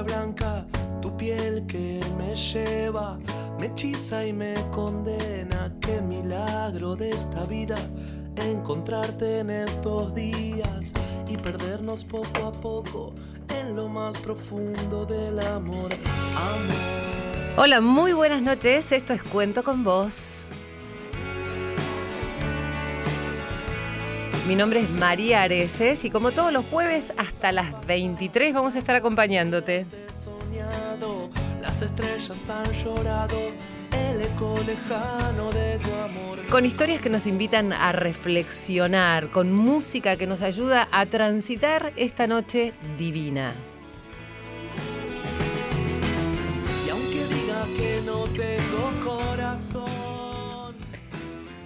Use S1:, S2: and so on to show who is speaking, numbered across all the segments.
S1: blanca, tu piel que me lleva, me hechiza y me condena. Qué milagro de esta vida encontrarte en estos días y perdernos poco a poco en lo más profundo del amor. Amor.
S2: Hola, muy buenas noches. Esto es Cuento con Vos. Mi nombre es María Areces y como todos los jueves hasta las 23 vamos a estar acompañándote.
S1: Soñado, las estrellas han llorado, el eco lejano de tu amor.
S2: Con historias que nos invitan a reflexionar, con música que nos ayuda a transitar esta noche divina.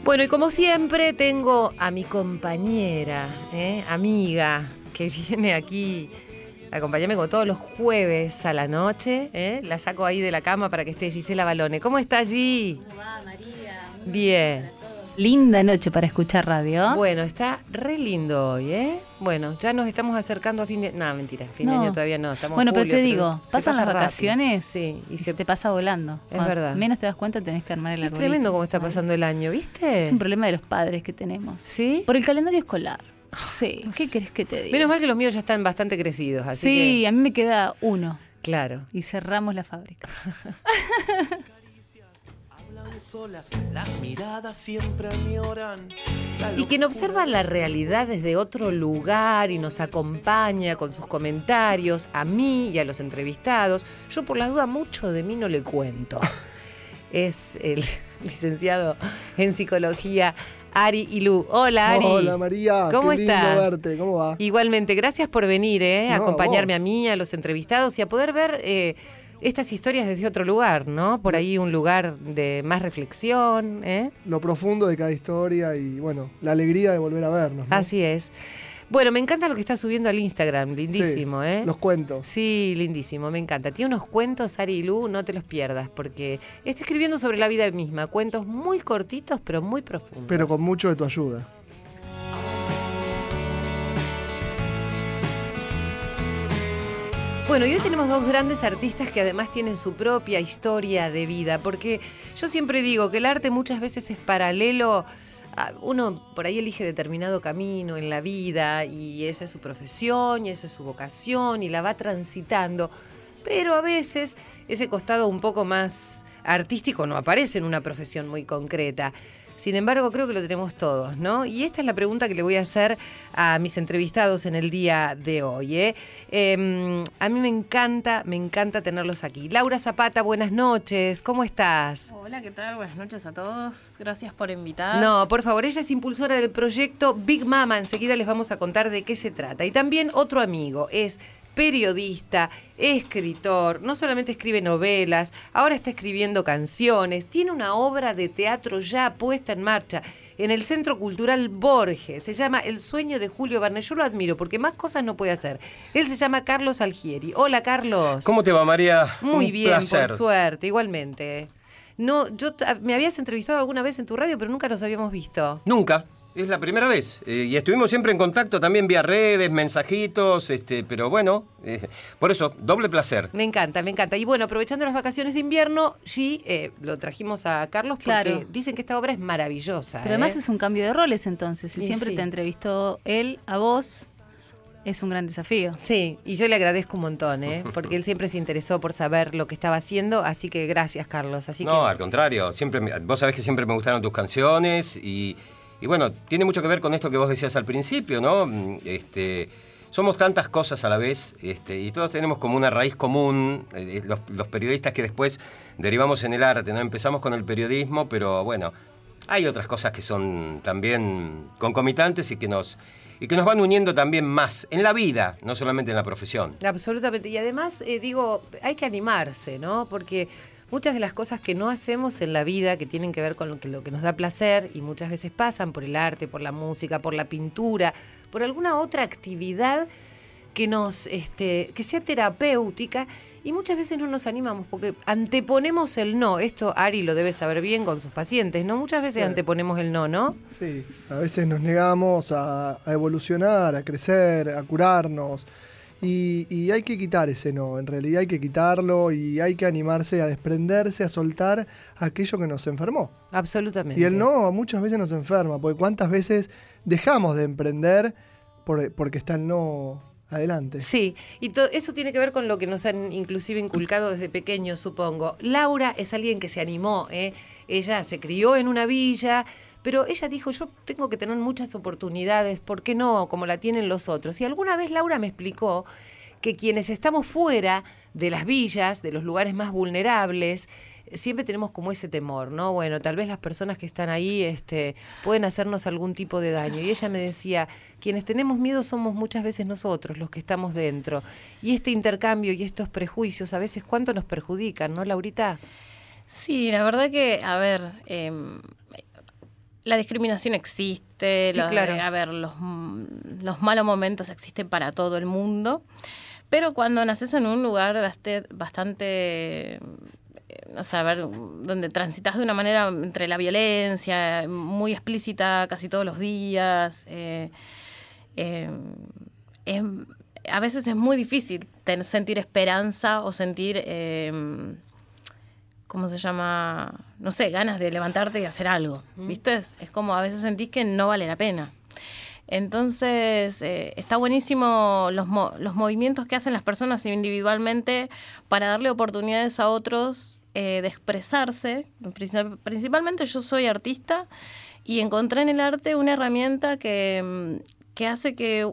S2: Bueno, y como siempre tengo a mi compañera, ¿eh? amiga, que viene aquí a acompañarme como todos los jueves a la noche. ¿eh? La saco ahí de la cama para que esté Gisela Balone. ¿Cómo está allí?
S3: ¿Cómo va, María? Muy
S2: Bien.
S3: Linda noche para escuchar radio.
S2: Bueno, está re lindo hoy, ¿eh? Bueno, ya nos estamos acercando a fin de... No, mentira, fin de año todavía no. Estamos
S3: bueno, pero te digo, pasan
S2: pasa
S3: las vacaciones
S2: Sí, y
S3: y
S2: se...
S3: se te pasa volando.
S2: Es
S3: Cuando
S2: verdad.
S3: Menos te das cuenta, tenés que armar el
S2: Es
S3: arbolito.
S2: tremendo cómo está pasando el año, ¿viste?
S3: Es un problema de los padres que tenemos.
S2: ¿Sí?
S3: Por el calendario escolar. Sí,
S2: no
S3: ¿qué querés que te diga?
S2: Menos mal que los míos ya están bastante crecidos, así
S3: sí,
S2: que...
S3: a mí me queda uno
S2: Claro.
S3: y cerramos la fábrica.
S1: Solas, las miradas siempre me oran. La
S2: Y quien observa la realidad desde otro lugar y nos acompaña con sus comentarios, a mí y a los entrevistados, yo por la duda mucho de mí no le cuento. Es el licenciado en psicología Ari Ilú. Hola Ari.
S4: Hola María,
S2: ¿Cómo
S4: qué lindo
S2: estás?
S4: verte, ¿cómo va?
S2: Igualmente, gracias por venir, ¿eh? a
S4: No,
S2: acompañarme
S4: vos.
S2: a mí, a los entrevistados y a poder ver eh, estas historias desde otro lugar, ¿no? Por ahí un lugar de más reflexión, ¿eh?
S4: Lo profundo de cada historia y bueno, la alegría de volver a vernos. ¿no?
S2: Así es. Bueno, me encanta lo que está subiendo al Instagram, lindísimo,
S4: Sí,
S2: ¿eh?
S4: Los cuentos.
S2: Sí, lindísimo, me encanta. Tiene unos cuentos, Ari y Lu, no te los pierdas, porque está escribiendo sobre la vida misma, cuentos muy cortitos, pero muy profundos.
S4: Pero con mucho de tu ayuda.
S2: Bueno, y hoy tenemos dos grandes artistas que además tienen su propia historia de vida, porque yo siempre digo que el arte muchas veces es paralelo. a- uno por ahí elige determinado camino en la vida y esa es su profesión y esa es su vocación y la va transitando, pero a veces ese costado un poco más artístico no aparece en una profesión muy concreta. Sin embargo, creo que lo tenemos todos, ¿no? Y esta es la pregunta que le voy a hacer a mis entrevistados en el día de hoy. ¿eh? Eh, a mí me encanta, me encanta tenerlos aquí. Laura Zapata, buenas noches, ¿cómo estás?
S5: Hola, ¿qué tal? Buenas noches a todos. Gracias por invitar.
S2: No, por favor, ella es impulsora del proyecto Big Mama. Enseguida les vamos a contar de qué se trata. Y también otro amigo, es periodista, escritor, no solamente escribe novelas, ahora está escribiendo canciones, tiene una obra de teatro ya puesta en marcha en el Centro Cultural Borges. Se llama El sueño de Julio Verne. Yo lo admiro porque más cosas no puede hacer. Él se llama Carlos Algieri. Hola, Carlos.
S6: ¿Cómo te va, María?
S2: Muy
S6: Un
S2: bien,
S6: placer.
S2: por suerte, igualmente. No, yo t- me habías entrevistado alguna vez en tu radio, pero nunca nos habíamos visto.
S6: Nunca. Es la primera vez. Eh, y estuvimos siempre en contacto también vía redes, mensajitos, este, pero bueno, eh, por eso, doble placer.
S2: Me encanta, me encanta. Y bueno, aprovechando las vacaciones de invierno, sí, eh, lo trajimos a Carlos porque
S3: Claro.
S2: dicen que esta obra es maravillosa.
S3: Pero además es un cambio de roles entonces. Si
S2: Y
S3: siempre
S2: sí.
S3: te entrevistó él a vos, es un gran desafío.
S2: Sí, y yo le agradezco un montón, ¿eh? porque él siempre se interesó por saber lo que estaba haciendo, así que gracias, Carlos. Así
S6: no,
S2: que
S6: al contrario, siempre vos sabés que siempre me gustaron tus canciones y, y bueno, tiene mucho que ver con esto que vos decías al principio, ¿no? Mm, Este, somos tantas cosas a la vez este, y todos tenemos como una raíz común, eh, los, los periodistas que después derivamos en el arte, ¿no? Empezamos con el periodismo, pero bueno, hay otras cosas que son también concomitantes y que nos, y que nos van uniendo también más en la vida, no solamente en la profesión.
S2: Absolutamente. Y además, eh, digo, hay que animarse, ¿no? Porque muchas de las cosas que no hacemos en la vida, que tienen que ver con lo que, lo que nos da placer, y muchas veces pasan por el arte, por la música, por la pintura, por alguna otra actividad que nos, este, que sea terapéutica, y muchas veces no nos animamos porque anteponemos el no. Esto Ari lo debe saber bien con sus pacientes, ¿no? Muchas veces
S4: Claro.
S2: anteponemos el no, ¿no?
S4: Sí, a veces nos negamos a, a evolucionar, a crecer, a curarnos. Y, y hay que quitar ese no, en realidad hay que quitarlo y hay que animarse a desprenderse, a soltar aquello que nos enfermó.
S2: Absolutamente.
S4: Y el no muchas veces nos enferma, porque cuántas veces dejamos de emprender por- porque está el no adelante.
S2: Sí, y eso tiene que ver con lo que nos han inclusive inculcado desde pequeños, supongo. Laura es alguien que se animó, ¿eh? ella se crió en una villa, pero ella dijo, yo tengo que tener muchas oportunidades, ¿por qué no? Como la tienen los otros. Y alguna vez Laura me explicó que quienes estamos fuera de las villas, de los lugares más vulnerables, siempre tenemos como ese temor, ¿no? Bueno, tal vez las personas que están ahí este, pueden hacernos algún tipo de daño. Y ella me decía, quienes tenemos miedo somos muchas veces nosotros, los que estamos dentro. Y este intercambio y estos prejuicios, a veces, ¿cuánto nos perjudican, no, Laurita?
S5: Sí, la verdad que, a ver, em, la discriminación existe,
S2: Sí, claro.
S5: a ver, los, mm, los malos momentos existen para todo el mundo, pero cuando naces en un lugar bastante, eh, o sea, a ver, donde transitas de una manera entre la violencia, muy explícita casi todos los días, eh, eh, a veces es muy difícil sentir esperanza o sentir... ¿cómo se llama? No sé, ganas de levantarte y hacer algo, ¿viste? Es como a veces sentís que no vale la pena. Entonces, eh, está buenísimo los, mo- los movimientos que hacen las personas individualmente para darle oportunidades a otros eh, de expresarse. Princip- Principalmente yo soy artista y encontré en el arte una herramienta que, mm, que hace que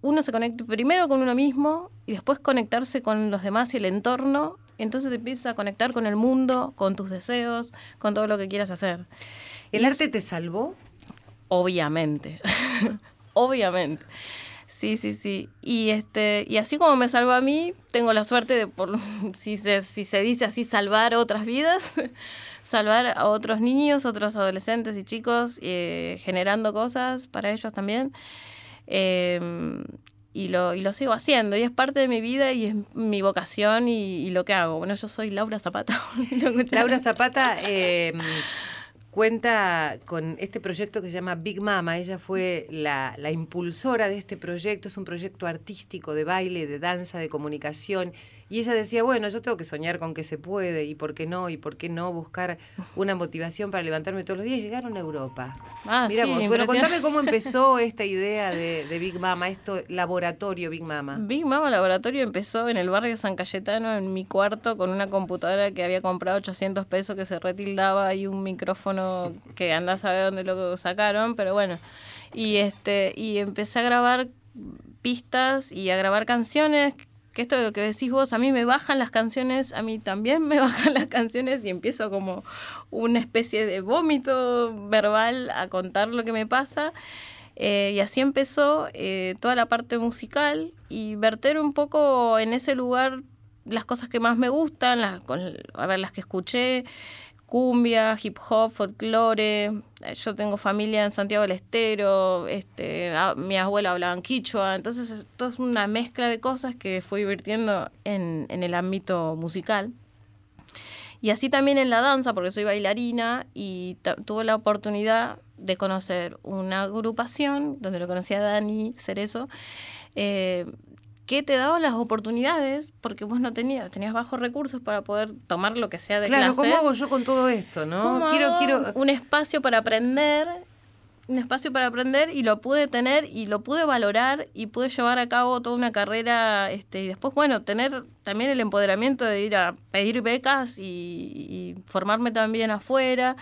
S5: uno se conecte primero con uno mismo y después conectarse con los demás y el entorno. Entonces te empiezas a conectar con el mundo, con tus deseos, con todo lo que quieras hacer.
S2: ¿El
S5: Y
S2: arte
S5: es-
S2: te salvó?
S5: Obviamente. Obviamente. Sí, sí, sí. Y este, y así como me salvó a mí, tengo la suerte de por si se, si se dice así, salvar otras vidas, salvar a otros niños, otros adolescentes y chicos, eh, generando cosas para ellos también. Eh, y lo, y lo sigo haciendo, y es parte de mi vida y es mi vocación y, y lo que hago. Bueno, yo soy Laura Zapata.
S2: Laura Zapata eh, cuenta con este proyecto que se llama Big Mama. Ella fue la, la impulsora de este proyecto. Es un proyecto artístico de baile, de danza, de comunicación. Y ella decía, bueno, yo tengo que soñar con que se puede y por qué no, y por qué no buscar una motivación para levantarme todos los días. Llegaron a Europa.
S5: Ah,
S2: Mira
S5: sí,
S2: vos. bueno, contame cómo empezó esta idea de, de Big Mama, esto laboratorio Big Mama.
S5: Big Mama Laboratorio empezó en el barrio San Cayetano, en mi cuarto, con una computadora que había comprado 800 pesos que se retildaba y un micrófono que andás a ver dónde lo sacaron, pero bueno. Y este y empecé a grabar pistas y a grabar canciones. Esto de lo que decís vos, a mí me bajan las canciones, a mí también me bajan las canciones y empiezo como una especie de vómito verbal a contar lo que me pasa. Eh, y así empezó eh, toda la parte musical y verter un poco en ese lugar las cosas que más me gustan, las, con- a ver, las que escuché, cumbia, hip hop, folclore. Eh, Yo tengo familia en Santiago del Estero, este, mi abuela hablaba en quichua, entonces es una mezcla de cosas que fui divirtiendo en, en el ámbito musical. Y así también en la danza, porque soy bailarina y tuve la oportunidad de conocer una agrupación, donde lo conocí a Dani Cerezo, eh, que te daba las oportunidades, porque vos no tenías, tenías bajos recursos para poder tomar lo que sea de
S2: Claro,
S5: clases.
S2: ¿cómo hago yo con todo esto, no?
S5: ¿Cómo
S2: quiero,
S5: hago
S2: quiero.
S5: un espacio para aprender, un espacio para aprender y lo pude tener y lo pude valorar y pude llevar a cabo toda una carrera este, y después, bueno, tener también el empoderamiento de ir a pedir becas y, y formarme también afuera.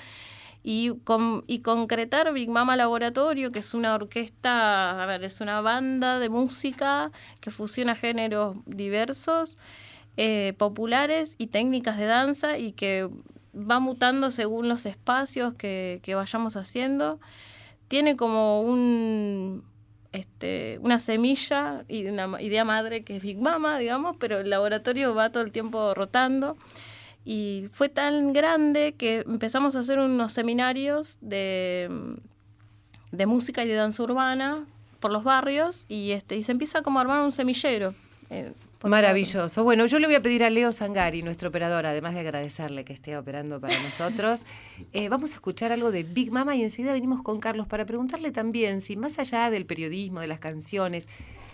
S5: Y, con, y concretar Big Mama Laboratorio, que es una orquesta, a ver, es una banda de música que fusiona géneros diversos, eh, populares y técnicas de danza y que va mutando según los espacios que, que vayamos haciendo. Tiene como un, este, una semilla y una idea madre que es Big Mama, digamos, pero el laboratorio va todo el tiempo rotando. Y fue tan grande que empezamos a hacer unos seminarios de, de música y de danza urbana por los barrios y, este, y se empieza como a armar un semillero. eh,
S2: Maravilloso. Bueno, yo le voy a pedir a Leo Sangari, nuestro operador, además de agradecerle que esté operando para nosotros, eh, vamos a escuchar algo de Big Mama y enseguida venimos con Carlos para preguntarle también si más allá del periodismo, de las canciones,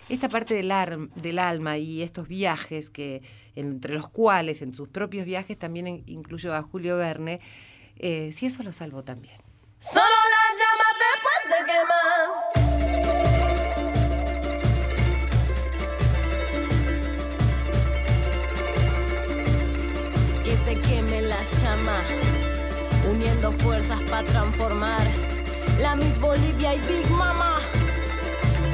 S2: esta parte del, ar- del alma y estos viajes, que entre los cuales en sus propios viajes también in- incluyó a Julio Verne, eh, si eso lo salvó también.
S7: Solo la llama te puede quemar. Queme la llama, uniendo fuerzas para transformar la Miss Bolivia y Big Mama.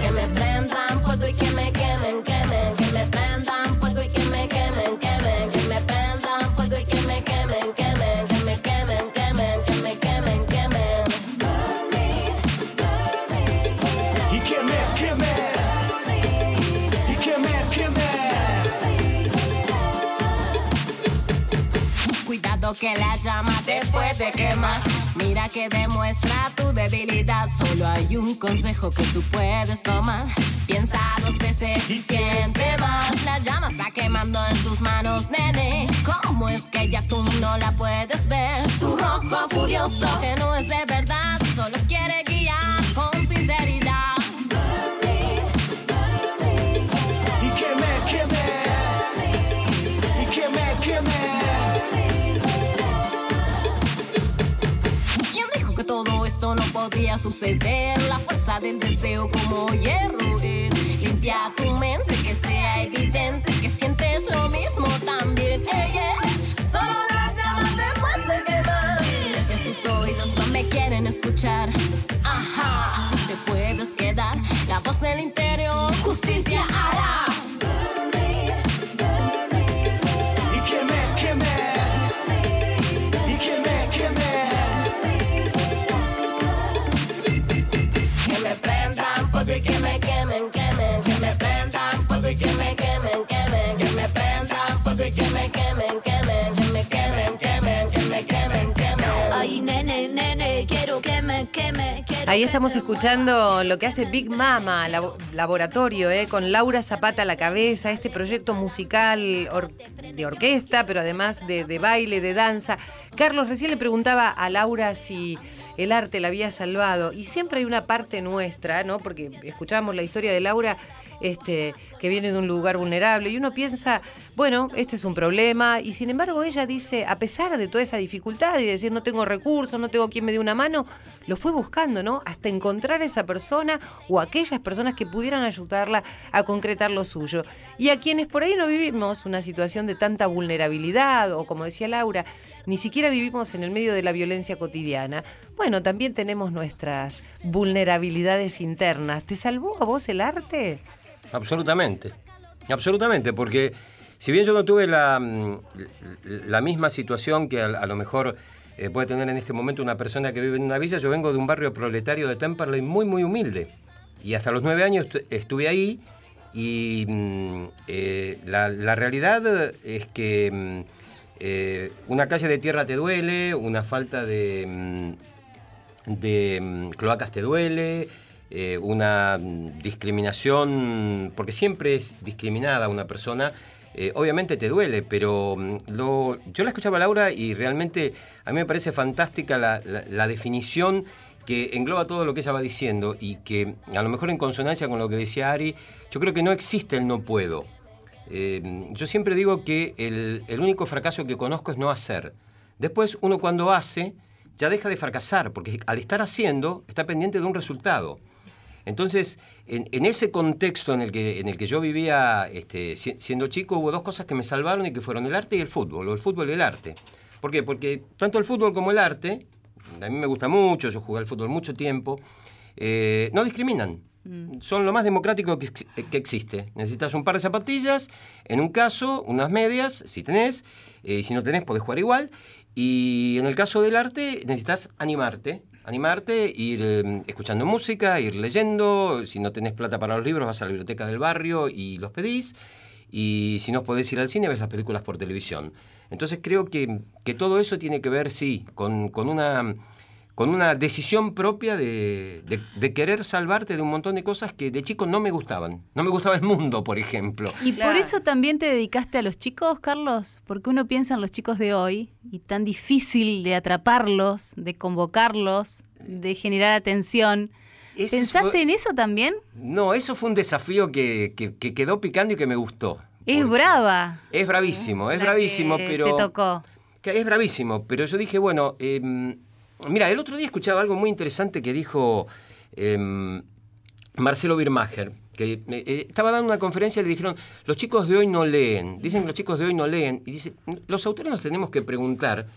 S7: Que me prendan fuego y que me quemen, quemen, que me prendan fuego y que me quemen, quemen, que me prendan fuego y que me quemen, quemen, que me quemen, quemen, que me quemen, quemen.
S1: Y que me queme. Y que me queme.
S7: Cuidado que la llama te puede quemar. Mira que demuestra tu debilidad. Solo hay un consejo que tú puedes tomar. Piensa y siente más. La llama está quemando en tus manos, nene. ¿Cómo es que ya tú no la puedes ver? Su rojo furioso que no es de verdad. Solo quiere guiar con sinceridad.
S1: Y que me queme. Y que me queme.
S7: ¿Quién dijo que todo esto no podía suceder? La fuerza del deseo como hierro Limpia tu mente,
S2: Ahí estamos escuchando lo que hace Big Mama, labo- laboratorio, eh, con Laura Zapata a la cabeza, este proyecto musical de orquesta, pero además de, de baile, de danza. Carlos, recién le preguntaba a Laura si el arte la había salvado, y siempre hay una parte nuestra, ¿no? Porque escuchábamos la historia de Laura, este, que viene de un lugar vulnerable, y uno piensa, bueno, este es un problema, y sin embargo ella dice, a pesar de toda esa dificultad y decir no tengo recursos, no tengo quien me dé una mano, lo fue buscando, ¿no? Hasta encontrar esa persona o aquellas personas que pudieran ayudarla a concretar lo suyo. Y a quienes por ahí no vivimos una situación de tanta vulnerabilidad, o como decía Laura, ni siquiera vivimos en el medio de la violencia cotidiana, bueno, también tenemos nuestras vulnerabilidades internas. ¿Te salvó a vos el arte?
S6: Absolutamente, absolutamente, porque si bien yo no tuve la, mm, la misma situación que a, lo mejor eh, puede tener en este momento una persona que vive en una villa, yo vengo de un barrio proletario de Temperley muy, muy humilde. Y hasta los nueve años estu- estuve ahí y mm, eh, la, realidad es que mm, eh, una calle de tierra te duele, una falta de... de cloacas te duele, eh, una mm, discriminación, porque siempre es discriminada una persona, eh, obviamente te duele, pero mm, yo la escuchaba a Laura y realmente a mí me parece fantástica la, definición que engloba todo lo que ella va diciendo y que a lo mejor en consonancia con lo que decía Ari, yo creo que no existe el no puedo. Eh, yo siempre digo que el único fracaso que conozco es no hacer. Después uno cuando hace ya deja de fracasar, porque al estar haciendo está pendiente de un resultado. Entonces, en, en ese contexto en el que, en el que yo vivía este, si- siendo chico, hubo dos cosas que me salvaron y que fueron el arte y el fútbol, o el fútbol y el arte. ¿Por qué? Porque tanto el fútbol como el arte, a mí me gusta mucho, yo jugué al fútbol mucho tiempo, eh, no discriminan. Son lo más democrático que existe. Necesitas un par de zapatillas, en un caso, unas medias, si tenés, eh, y si no tenés, podés jugar igual. Y en el caso del arte, necesitas animarte. Animarte, ir eh, escuchando música, ir leyendo. Si no tenés plata para los libros, vas a la biblioteca del barrio y los pedís. Y si no podés ir al cine, ves las películas por televisión. Entonces creo que, que todo eso tiene que ver, sí, con, con una con una decisión propia de, de- de querer salvarte de un montón de cosas que de chico no me gustaban. No me gustaba el mundo, por ejemplo.
S3: ¿Y
S2: Claro.
S3: por eso también te dedicaste a los chicos, Carlos? Porque uno piensa en los chicos de hoy y tan difícil de atraparlos, de convocarlos, de generar atención.
S6: ese
S3: ¿Pensás
S6: fue-
S3: en eso también?
S6: No, eso fue un desafío que, que- que quedó picando y que me gustó.
S3: Es brava.
S6: Es bravísimo, es
S3: la
S6: bravísimo,
S3: que
S6: pero...
S3: Te tocó.
S6: Que es bravísimo, pero yo dije, bueno, em, mira, el otro día escuchaba algo muy interesante que dijo em, Marcelo Birmacher, que eh, eh, estaba dando una conferencia y le dijeron, los chicos de hoy no leen, dicen que los chicos de hoy no leen, y dice, los autores nos tenemos que preguntar,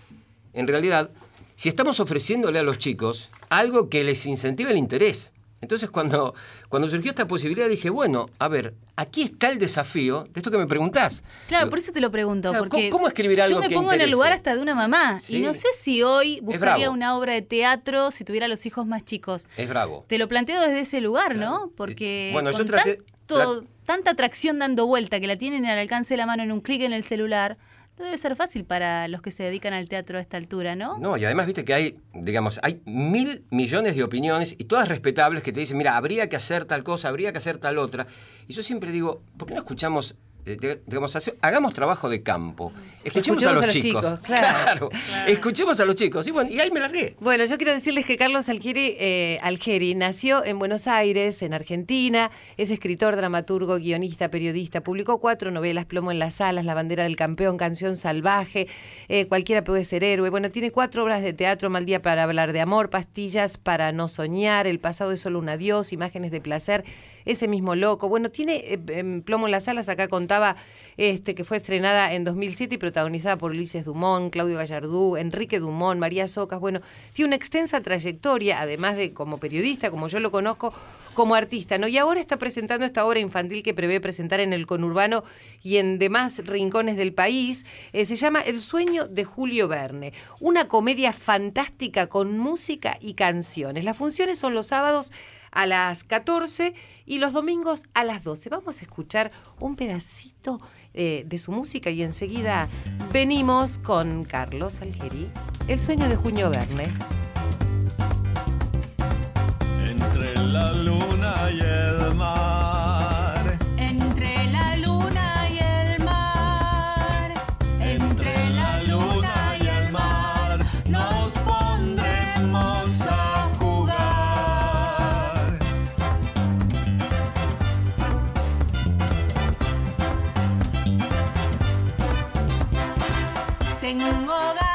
S6: en realidad, si estamos ofreciéndole a los chicos algo que les incentive el interés. Entonces cuando, cuando surgió esta posibilidad dije, bueno, a ver, aquí está el desafío de esto que me preguntás.
S3: Claro, por eso te lo pregunto.
S6: Claro,
S3: porque
S6: ¿cómo- escribir algo
S3: Yo me
S6: que
S3: pongo en el lugar hasta de una mamá.
S6: Sí.
S3: Y no sé si hoy buscaría una obra de teatro si tuviera los hijos más chicos.
S6: Es bravo.
S3: Te lo planteo desde ese lugar, ¿no? Porque
S6: Bueno, yo
S3: con
S6: traté-
S3: tanto- tanta atracción dando vuelta que la tienen al alcance de la mano en un clic en el celular, no debe ser fácil para los que se dedican al teatro a esta altura, ¿no?
S6: No, y además viste que hay, digamos, hay mil millones de opiniones y todas respetables que te dicen, mira, habría que hacer tal cosa, habría que hacer tal otra. Y yo siempre digo, ¿por qué no escuchamos, digamos, hace- hagamos trabajo de campo? Escuchemos, a los, chicos.
S2: claro.
S6: Escuchemos a los chicos. Y, bueno, y ahí me largué.
S2: Bueno, yo quiero decirles que Carlos Algieri, eh, Algeri nació en Buenos Aires, en Argentina. Es escritor, dramaturgo, guionista, periodista. Publicó cuatro novelas: Plomo en las alas, La bandera del campeón, Canción salvaje, eh, Cualquiera puede ser héroe. Bueno, tiene cuatro obras de teatro: Mal día para hablar de amor, Pastillas para no soñar, El pasado es solo un adiós, Imágenes de placer. Ese mismo loco. Bueno, tiene eh, Plomo en las alas, acá contaba este, que fue estrenada en 2007 y protagonizada por Ulises Dumont, Claudio Gallardú, Enrique Dumont, María Socas. Bueno, tiene una extensa trayectoria, además de como periodista, como yo lo conozco, como artista, ¿no? Y ahora está presentando esta obra infantil que prevé presentar en el conurbano y en demás rincones del país. Eh, se llama El sueño de Julio Verne, una comedia fantástica con música y canciones. Las funciones son los sábados a las 14 y los domingos a las 12. Vamos a escuchar un pedacito eh, de su música y enseguida venimos con Carlos Algeri, El sueño de Julio Verne.
S8: Entre la luna y el mar,
S9: tengo ganas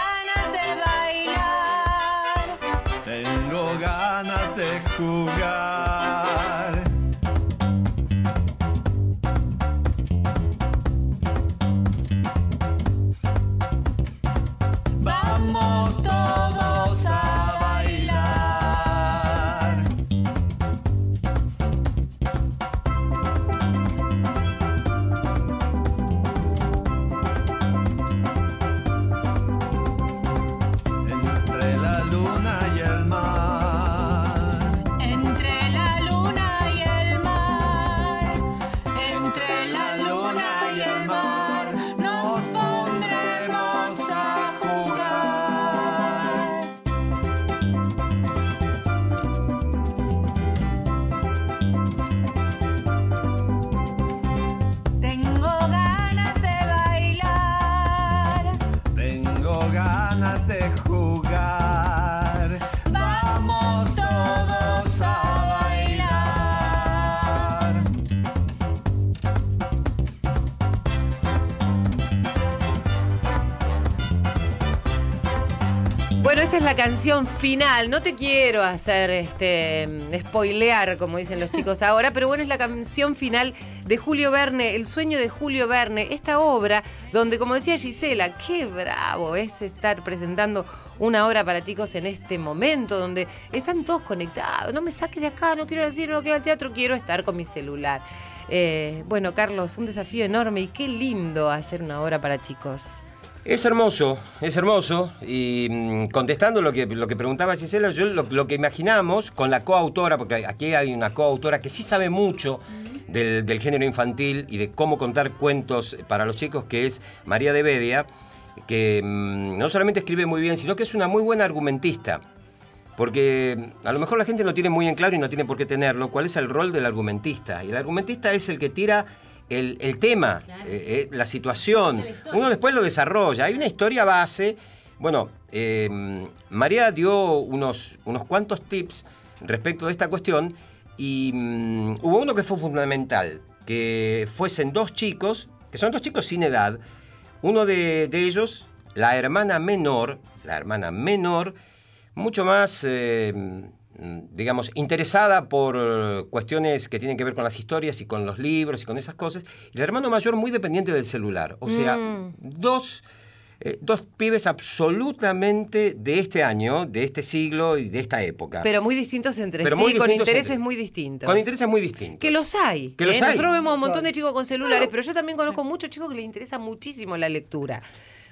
S2: canción final. No te quiero hacer este spoilear, como dicen los chicos ahora, pero bueno, es la canción final de Julio Verne, El sueño de Julio Verne, esta obra donde, como decía Gisela, qué bravo es estar presentando una obra para chicos en este momento, donde están todos conectados. No me saques de acá, no quiero ir al cine, no quiero al teatro, quiero estar con mi celular. Eh, bueno, Carlos, un desafío enorme y qué lindo hacer una obra para chicos.
S6: Es hermoso, es hermoso. Y mm, contestando lo que, lo que preguntaba Gisela, yo lo, lo que imaginamos con la coautora, porque aquí hay una coautora que sí sabe mucho del, del género infantil y de cómo contar cuentos para los chicos, que es María de Bedia, que mm, no solamente escribe muy bien, sino que es una muy buena argumentista. Porque mm, a lo mejor la gente no tiene muy en claro y no tiene por qué tenerlo, cuál es el rol del argumentista. Y el argumentista es el que tira el, el tema, eh, eh, la situación. Uno después lo desarrolla. Hay una historia base. Bueno, eh, María dio unos, unos cuantos tips respecto de esta cuestión y mm, hubo uno que fue fundamental, que fuesen dos chicos, que son dos chicos sin edad, uno de, de ellos, la hermana menor, la hermana menor, mucho más, eh, mm, digamos, interesada por eh, cuestiones que tienen que ver con las historias y con los libros y con esas cosas, y el hermano mayor muy dependiente del celular. O sea,
S2: Mm.
S6: dos, eh, dos pibes absolutamente de este año, de este siglo y de esta época.
S2: Pero muy distintos entre
S6: Pero
S2: sí,
S6: muy
S2: con intereses
S6: entre-
S2: muy distintos.
S6: con intereses muy distintos.
S2: Que los hay.
S6: Que los
S2: ¿eh?
S6: hay.
S2: Nosotros vemos un montón de chicos con celulares, pero yo también conozco muchos chicos que les interesa muchísimo la lectura.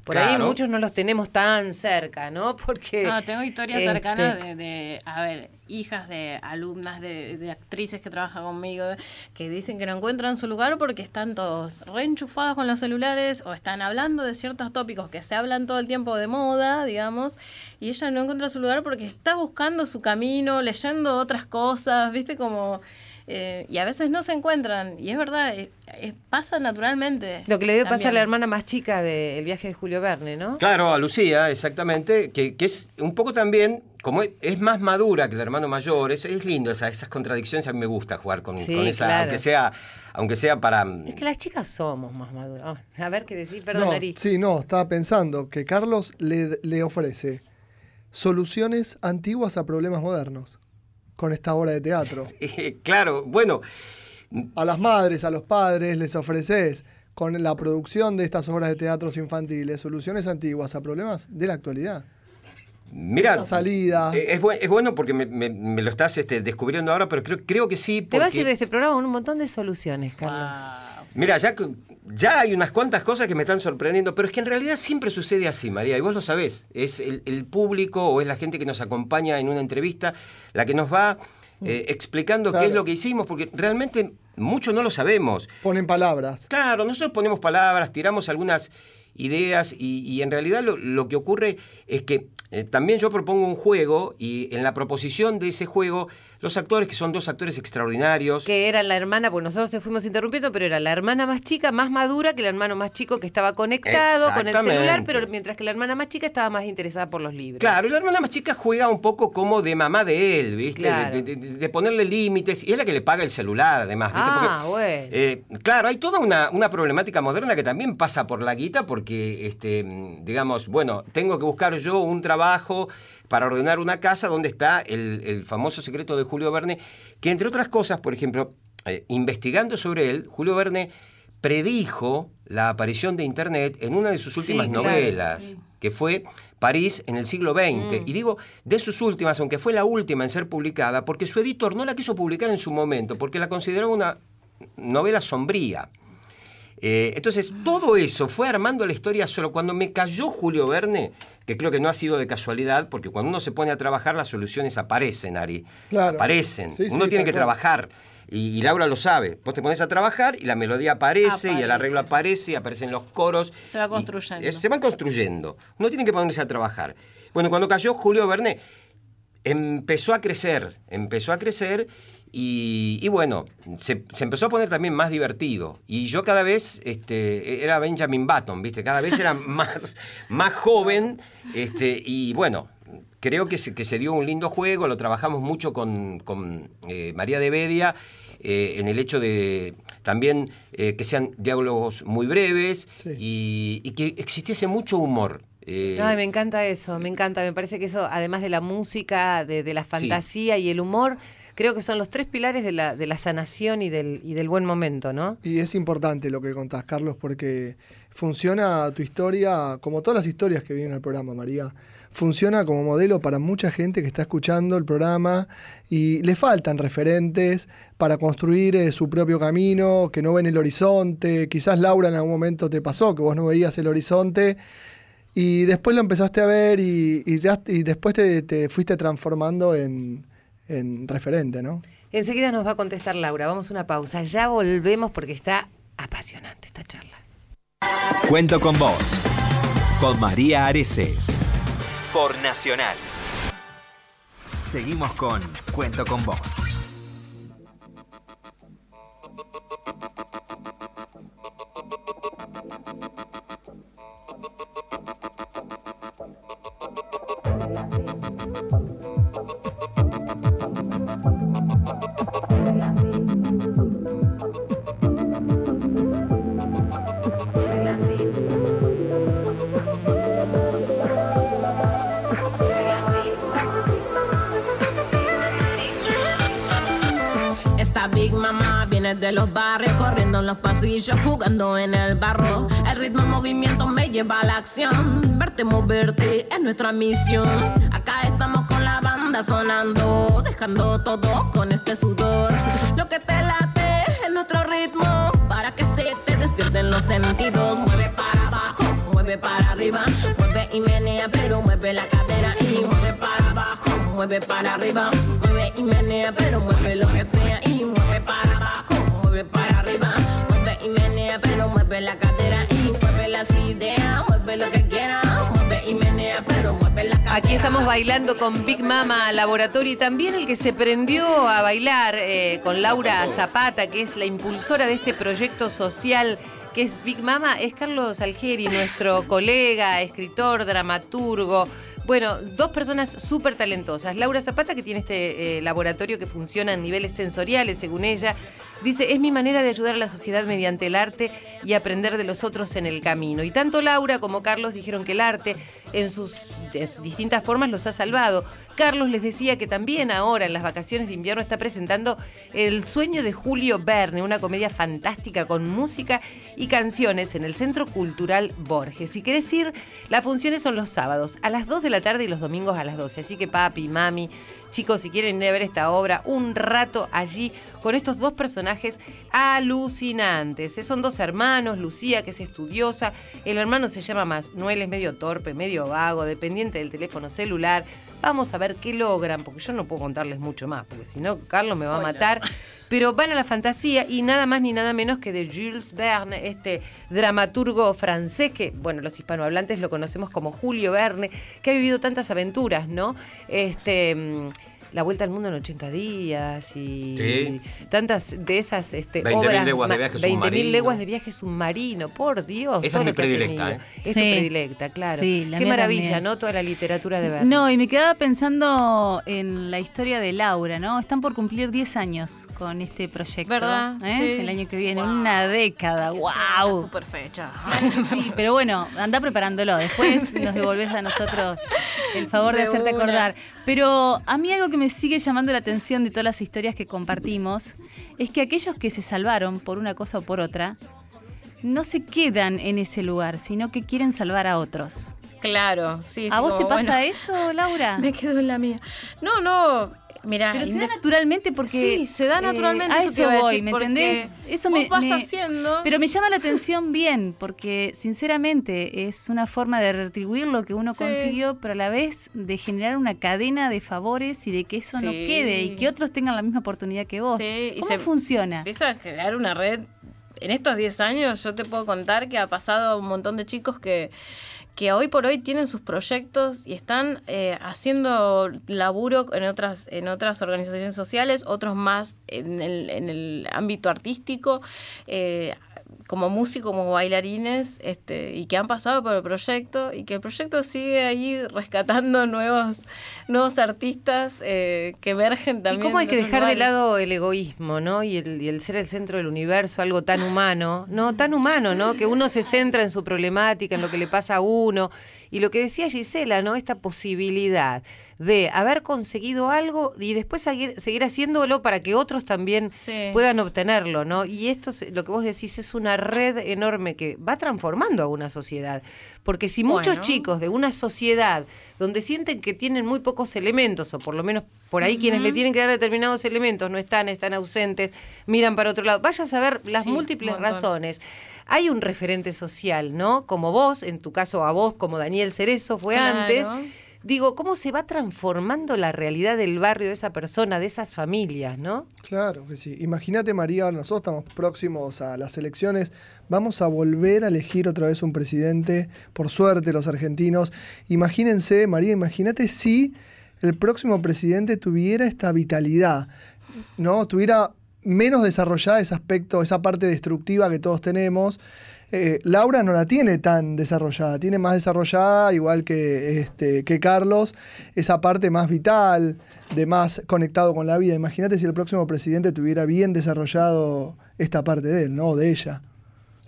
S2: Por ahí muchos no los tenemos tan cerca, ¿no? Porque.
S5: No, tengo historias
S2: este,
S5: cercanas de, de, a ver, hijas de alumnas, de, de actrices que trabajan conmigo, que dicen que no encuentran su lugar porque están todos reenchufados con los celulares o están hablando de ciertos tópicos que se hablan todo el tiempo de moda, digamos, y ella no encuentra su lugar porque está buscando su camino, leyendo otras cosas, viste, como... eh, y a veces no se encuentran, y es verdad, eh, eh, pasa naturalmente.
S2: Lo que le debe pasar a la hermana más chica del viaje de Julio Verne, ¿no?
S6: Claro, a Lucía, exactamente, que, que es un poco también, como es, es más madura que el hermano mayor, es, es lindo, esa- esas contradicciones, a mí me gusta jugar con,
S2: Sí,
S6: con esa,
S2: claro.
S6: aunque sea, aunque sea para...
S2: Es que las chicas somos más maduras. Ah, A ver qué decís, perdón,
S4: no,
S2: Ari.
S4: sí, no, estaba pensando que Carlos le, le ofrece soluciones antiguas a problemas modernos con esta obra de teatro.
S6: Eh, claro, bueno,
S4: A las madres, a los padres les ofreces con la producción de estas obras de teatros infantiles soluciones antiguas a problemas de la actualidad.
S6: mira...
S4: Salida.
S6: eh, Es, bu- es bueno porque me, me- me lo estás este, descubriendo ahora, pero creo, creo que sí.
S2: Te vas a
S6: porque-
S2: ir de este programa con un montón de soluciones, Carlos.
S6: Mira, ya, que- ya hay unas cuantas cosas que me están sorprendiendo, pero es que en realidad siempre sucede así, María, y vos lo sabés. Es el, el público o es la gente que nos acompaña en una entrevista la que nos va eh, explicando qué es lo que hicimos, porque realmente mucho no lo sabemos.
S4: Ponen palabras.
S6: Claro, nosotros ponemos palabras, tiramos algunas ideas y, y en realidad lo, lo que ocurre es que eh, también yo propongo un juego y en la proposición de ese juego los actores, que son dos actores extraordinarios,
S2: Que era la hermana, porque nosotros te fuimos interrumpiendo, pero era la hermana más chica, más madura que el hermano más chico que estaba conectado con el celular, pero mientras que la hermana más chica estaba más interesada por los libros.
S6: Claro, y la hermana más chica juega un poco como de mamá de él, ¿viste?
S2: Claro.
S6: De, de- de- de ponerle límites. Y es la que le paga el celular, además, ¿viste?
S2: Ah,
S6: Porque,
S2: bueno.
S6: eh, claro, hay toda una, una problemática moderna que también pasa por la guita, porque, este, digamos, bueno, tengo que buscar yo un trabajo para ordenar una casa donde está el, el famoso secreto de Julio Verne, que entre otras cosas, por ejemplo, eh, investigando sobre él, Julio Verne predijo la aparición de Internet en una de sus
S2: Sí,
S6: últimas
S2: claro.
S6: novelas que fue París en el siglo XX.
S2: Mm.
S6: Y digo de sus últimas, aunque fue la última en ser publicada, porque su editor no la quiso publicar en su momento, porque la consideraba una novela sombría. Eh, entonces, todo eso fue armando la historia solo. Cuando me cayó Julio Verne, que creo que no ha sido de casualidad, porque cuando uno se pone a trabajar, las soluciones aparecen, Ari.
S4: Claro.
S6: Aparecen.
S4: Sí,
S6: uno
S4: sí,
S6: tiene que trabajar. Y, y Laura lo sabe. Vos te pones a trabajar y la melodía aparece, y el arreglo aparece, y aparecen los coros.
S5: Se va
S6: y-
S5: construyendo.
S6: eh, se van construyendo. Uno tiene que ponerse a trabajar. Bueno, cuando cayó Julio Verne, empezó a crecer, empezó a crecer y, y bueno, se, se empezó a poner también más divertido. Y yo cada vez este, era Benjamin Button, ¿viste? Cada vez era más, más joven este, y bueno. Creo que se, que se dio un lindo juego, lo trabajamos mucho con, con, eh, María de Bedia, eh, en el hecho de también eh, que sean diálogos muy breves
S4: Sí.
S6: y, y que existiese mucho humor. Eh,
S2: Ay, me encanta eso, me encanta. Me parece que eso, además de la música, de, de la fantasía y el humor, creo que son los tres pilares de la, de la sanación y del, y del buen momento, ¿no?
S4: Y es importante lo que contás, Carlos, porque funciona tu historia, como todas las historias que vienen al programa, María, funciona como modelo para mucha gente que está escuchando el programa y le faltan referentes para construir eh, su propio camino, que no ven el horizonte. Quizás Laura en algún momento te pasó, que vos no veías el horizonte. Y después lo empezaste a ver y, y y después te, te fuiste transformando en, en referente, ¿no?
S2: Enseguida nos va a contestar Laura. Vamos a una pausa. Ya volvemos porque está apasionante esta charla.
S10: Cuento con vos. Con María Areces. Por Nacional. Seguimos con Cuento con vos.
S7: De los barrios, corriendo en los pasillos, jugando en el barro. El ritmo, el movimiento me lleva a la acción. Verte moverte es nuestra misión. Acá estamos con la banda sonando, dejando todo con este sudor. Lo que te late es nuestro ritmo, para que se te despierten los sentidos. Mueve para abajo, mueve para arriba, mueve y menea, pero mueve la cadera y mueve para abajo, mueve para arriba, mueve y menea, pero mueve lo que sea y mueve para abajo, mueve para arriba, mueve y menea, pero mueve la cadera y mueve las ideas, mueve lo que quiera, mueve y menea, pero mueve la cadera.
S2: Aquí estamos bailando con Big Mama Laboratorio y también el que se prendió a bailar eh, con Laura Zapata, que es la impulsora de este proyecto social que es Big Mama, es Carlos Algeri, nuestro colega, escritor, dramaturgo. Bueno, dos personas súper talentosas. Laura Zapata, que tiene este eh, laboratorio que funciona en niveles sensoriales, según ella, dice, es mi manera de ayudar a la sociedad mediante el arte y aprender de los otros en el camino. Y tanto Laura como Carlos dijeron que el arte, en sus, de sus distintas formas, los ha salvado. Carlos les decía que también ahora, en las vacaciones de invierno, está presentando El sueño de Julio Verne, una comedia fantástica con música y canciones en el Centro Cultural Borges. Si querés ir, las funciones son los sábados a las 2 de la tarde y los domingos a las 12. Así que papi, mami, chicos, si quieren ir a ver esta obra, un rato allí con estos dos personajes alucinantes. Eh, Son dos hermanos, Lucía, que es estudiosa, el hermano se llama Manuel, es medio torpe, medio vago, dependiente del teléfono celular. Vamos a ver qué logran, porque yo no puedo contarles mucho más, porque si no, Carlos me va a matar. Pero van a la fantasía y nada más ni nada menos que de Jules Verne, este dramaturgo francés que, bueno, los hispanohablantes lo conocemos como Julio Verne, que ha vivido tantas aventuras, ¿no? Este. La Vuelta al Mundo en 80 días y
S6: Sí.
S2: tantas de esas este,
S6: 20.000
S2: obras.
S6: leguas de viaje
S2: 20.000
S6: submarino.
S2: leguas de viaje submarino, por Dios.
S6: Esa es mi predilecta. ¿eh?
S2: Es tu predilecta, claro.
S3: Sí,
S2: Qué maravilla,
S3: también.
S2: ¿no? Toda la literatura de Verne.
S3: No, y me quedaba pensando en la historia de Laura, ¿no? Están por cumplir 10 años con este proyecto.
S5: ¿Verdad?
S3: ¿eh?
S5: Sí.
S3: El año que viene,
S5: Wow.
S3: una década, wow.
S5: Super fecha.
S3: Sí, pero bueno, anda preparándolo. Después nos devolvés a nosotros el favor de,
S5: De
S3: hacerte
S5: una.
S3: acordar. Pero a mí algo que me sigue llamando la atención de todas las historias que compartimos es que aquellos que se salvaron por una cosa o por otra no se quedan en ese lugar, sino que quieren salvar a otros.
S5: Claro, sí.
S3: ¿A
S5: sí,
S3: vos te pasa
S5: bueno,
S3: eso, Laura?
S5: Me quedo en la mía. No, no. Mira,
S3: Pero se da naturalmente porque.
S5: Sí, se da
S3: eh,
S5: naturalmente,
S3: a
S5: eso te a
S3: voy,
S5: decir,
S3: ¿me entendés? Eso
S5: vos
S3: me,
S5: vas
S3: me-
S5: haciendo-
S3: Pero me llama la atención bien, porque sinceramente es una forma de retribuir lo que uno
S5: Sí.
S3: consiguió, pero a la vez de generar una cadena de favores y de que eso no quede y que otros tengan la misma oportunidad que vos.
S5: Sí, y
S3: ¿Cómo
S5: se-
S3: funciona?
S5: Empieza a crear una red. En estos 10 años yo te puedo contar que ha pasado un montón de chicos que, que hoy por hoy tienen sus proyectos y están eh, haciendo laburo en otras, en otras organizaciones sociales, otros más en el, en el ámbito artístico. eh, como músicos, como bailarines, este, y que han pasado por el proyecto, y que el proyecto sigue ahí rescatando nuevos, nuevos artistas eh, que emergen
S2: ¿Y
S5: también.
S2: cómo hay que dejar de lado el egoísmo, ¿no? Y el, y el ser el centro del universo, algo tan humano, no, tan humano, ¿no? Que uno se centra en su problemática, en lo que le pasa a uno. Y lo que decía Gisela, ¿no? Esta posibilidad de haber conseguido algo y después seguir, seguir haciéndolo para que otros también
S5: Sí.
S2: puedan obtenerlo, ¿no? Y esto, es- lo que vos decís, es una red enorme que va transformando a una sociedad. Porque si muchos
S5: Bueno.
S2: chicos de una sociedad donde sienten que tienen muy pocos elementos, o por lo menos por ahí quienes le tienen que dar determinados elementos no están, están ausentes, miran para otro lado, vayas a ver las
S5: Sí,
S2: múltiples razones. Hay un referente social, ¿no? Como vos, en tu caso a vos, como Daniel Cerezo fue
S5: Claro.
S2: antes. Digo, ¿cómo se va transformando la realidad del barrio de esa persona, de esas familias, ¿no?
S4: Claro que sí. Imagínate, María, ahora nosotros estamos próximos a las elecciones. Vamos a volver a elegir otra vez un presidente, por suerte, los argentinos. Imagínense, María, imagínate si el próximo presidente tuviera esta vitalidad, ¿no? Tuviera menos desarrollada ese aspecto, esa parte destructiva que todos tenemos. Eh, Laura no la tiene tan desarrollada, tiene más desarrollada, igual que, este, que Carlos, esa parte más vital, de más conectado con la vida. Imagínate si el próximo presidente tuviera bien desarrollado esta parte de él, ¿no? De ella.